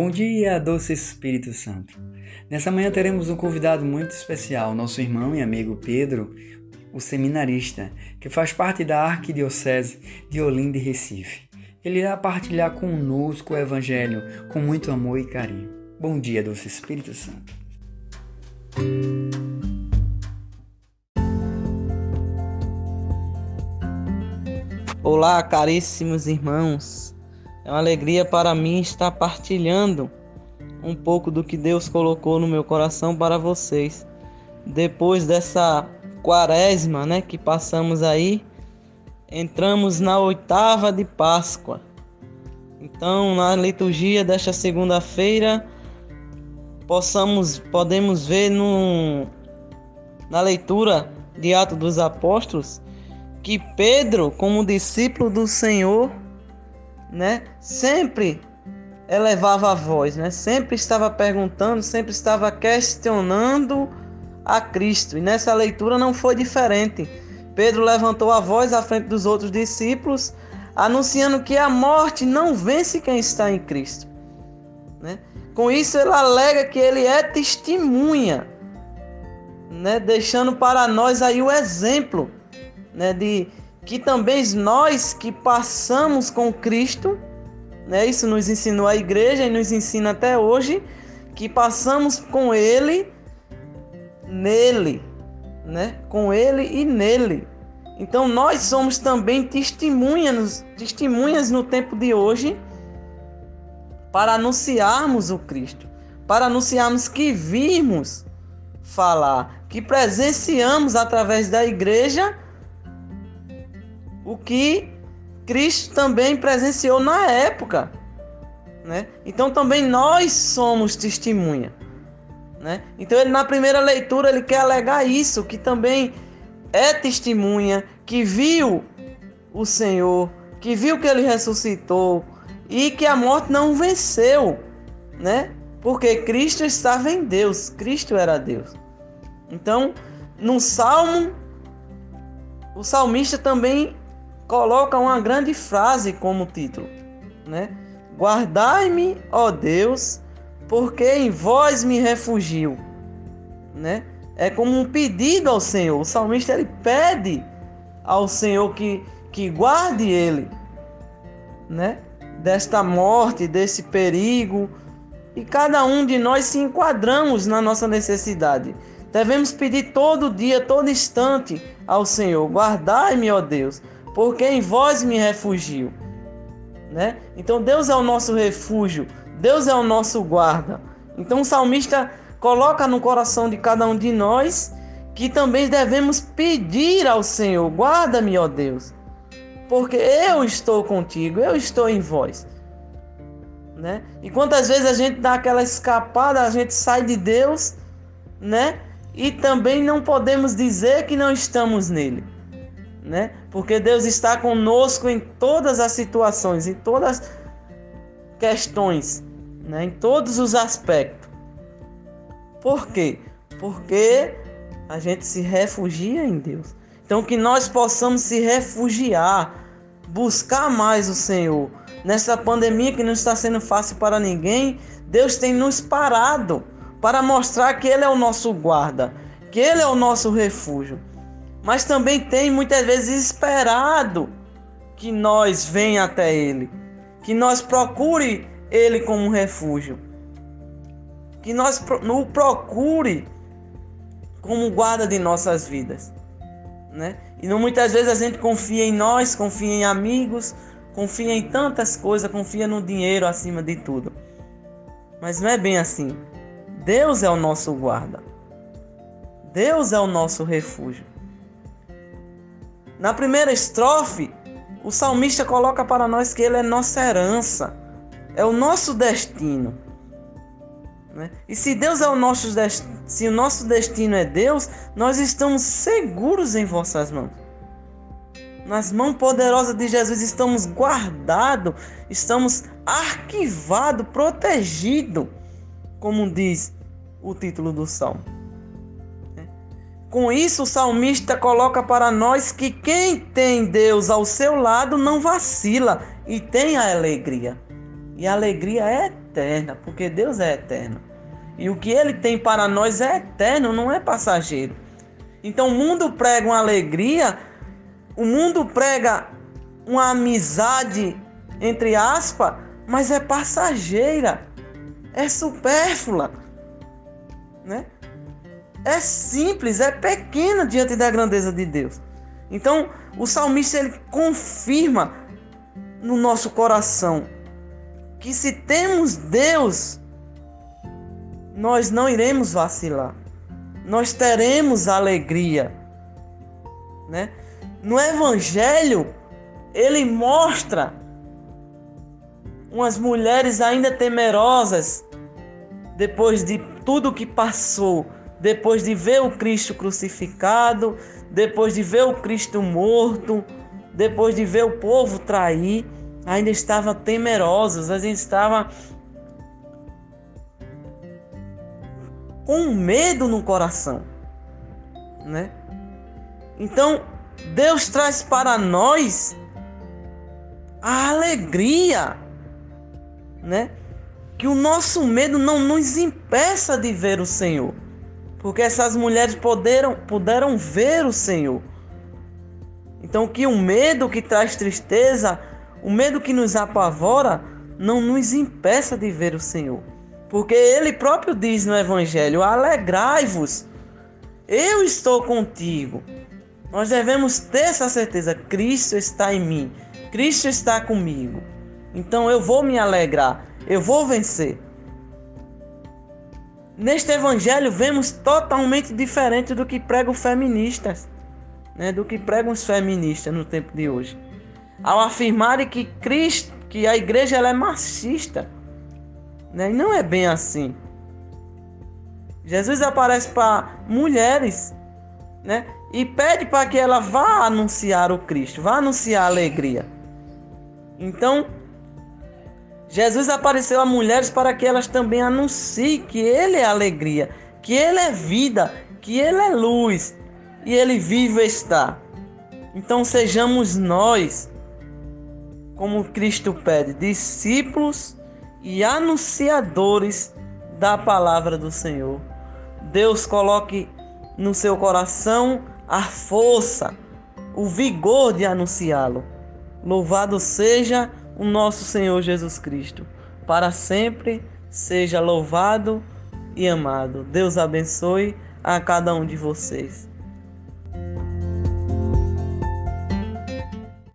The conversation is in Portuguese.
Bom dia, doce Espírito Santo. Nessa manhã teremos um convidado muito especial, nosso irmão e amigo Pedro, o seminarista, que faz parte da Arquidiocese de Olinda e Recife. Ele irá partilhar conosco o Evangelho com muito amor e carinho. Bom dia, doce Espírito Santo. Olá, caríssimos irmãos. É uma alegria para mim estar partilhando um pouco do que Deus colocou no meu coração para vocês. Depois dessa quaresma, né, que passamos aí, entramos na oitava de Páscoa. Então, na liturgia desta segunda-feira, possamos podemos ver no, na leitura de Atos dos Apóstolos que Pedro, como discípulo do Senhor, né? Sempre elevava a voz, né? Sempre estava perguntando, sempre estava questionando a Cristo. E nessa leitura não foi diferente. Pedro levantou a voz à frente dos outros discípulos, anunciando que a morte não vence quem está em Cristo. Né? Com isso, ele alega que ele é testemunha, né? deixando para nós aí o exemplo né? de que também nós que passamos com Cristo, né, isso nos ensinou a igreja e nos ensina até hoje, que passamos com Ele, nele, né, com Ele e nele. Então nós somos também testemunhas, testemunhas no tempo de hoje para anunciarmos o Cristo, para anunciarmos que vimos falar, que presenciamos através da igreja o que Cristo também presenciou na época. Né? Então também nós somos testemunha. Né? Então ele na primeira leitura ele quer alegar isso, que também é testemunha, que viu o Senhor, que viu que ele ressuscitou e que a morte não venceu, né? Porque Cristo estava em Deus, Cristo era Deus. Então, no Salmo, o salmista também coloca uma grande frase como título, né? Guardai-me, ó Deus, porque em vós me refugio, né? É como um pedido ao Senhor. O salmista ele pede ao Senhor que que guarde ele, né? Desta morte, desse perigo, e cada um de nós se enquadramos na nossa necessidade. Devemos pedir todo dia, todo instante ao Senhor: guardai-me, ó Deus, porque em vós me refugio. Né? Então Deus é o nosso refúgio, Deus é o nosso guarda. Então o salmista coloca no coração de cada um de nós que também devemos pedir ao Senhor: guarda-me, ó Deus, porque eu estou contigo, eu estou em vós. Né? E quantas vezes a gente dá aquela escapada, a gente sai de Deus, né? E também não podemos dizer que não estamos nele né? Porque Deus está conosco em todas as situações, em todas as questões, né? Em todos os aspectos. Por quê? Porque a gente se refugia em Deus. Então que nós possamos se refugiar, buscar mais o Senhor. Nessa pandemia que não está sendo fácil para ninguém, Deus tem nos parado para mostrar que Ele é o nosso guarda, que Ele é o nosso refúgio mas também tem muitas vezes esperado que nós venha até Ele, que nós procure Ele como um refúgio, que nós o procure como guarda de nossas vidas, né? E muitas vezes a gente confia em nós, confia em amigos, confia em tantas coisas, confia no dinheiro acima de tudo. Mas não é bem assim. Deus é o nosso guarda. Deus é o nosso refúgio. Na primeira estrofe, o salmista coloca para nós que ele é nossa herança, é o nosso destino. Né? E se Deus é o nosso destino, se o nosso destino é Deus, nós estamos seguros em vossas mãos. Nas mãos poderosas de Jesus estamos guardados, estamos arquivados, protegidos, como diz o título do salmo. Com isso, o salmista coloca para nós que quem tem Deus ao seu lado não vacila e tem a alegria. E a alegria é eterna, porque Deus é eterno. E o que ele tem para nós é eterno, não é passageiro. Então o mundo prega uma alegria, o mundo prega uma amizade, entre aspas, mas é passageira, é supérflua, né? É simples, é pequena diante da grandeza de Deus. Então, o salmista ele confirma no nosso coração que se temos Deus, nós não iremos vacilar. Nós teremos alegria, né? No evangelho, ele mostra umas mulheres ainda temerosas depois de tudo que passou, depois de ver o Cristo crucificado, depois de ver o Cristo morto, depois de ver o povo trair, ainda estavam temerosas, ainda estavam com medo no coração, né? Então, Deus traz para nós a alegria, né? Que o nosso medo não nos impeça de ver o Senhor. Porque essas mulheres puderam, puderam ver o Senhor. Então que o medo que traz tristeza, o medo que nos apavora, não nos impeça de ver o Senhor. Porque ele próprio diz no Evangelho: alegrai-vos, eu estou contigo. Nós devemos ter essa certeza: Cristo está em mim, Cristo está comigo. Então eu vou me alegrar, eu vou vencer. Neste evangelho vemos totalmente diferente do que pregam feministas, né, do que pregam os feministas no tempo de hoje. Ao afirmarem que Cristo, que a igreja ela é machista, né, e não é bem assim. Jesus aparece para mulheres, né, e pede para que ela vá anunciar o Cristo, vá anunciar a alegria. Então, Jesus apareceu a mulheres para que elas também anunciem que Ele é alegria, que Ele é vida, que Ele é luz e Ele vivo está. Então sejamos nós, como Cristo pede, discípulos e anunciadores da palavra do Senhor. Deus coloque no seu coração a força, o vigor de anunciá-lo. Louvado seja o nosso Senhor Jesus Cristo. Para sempre seja louvado e amado. Deus abençoe a cada um de vocês.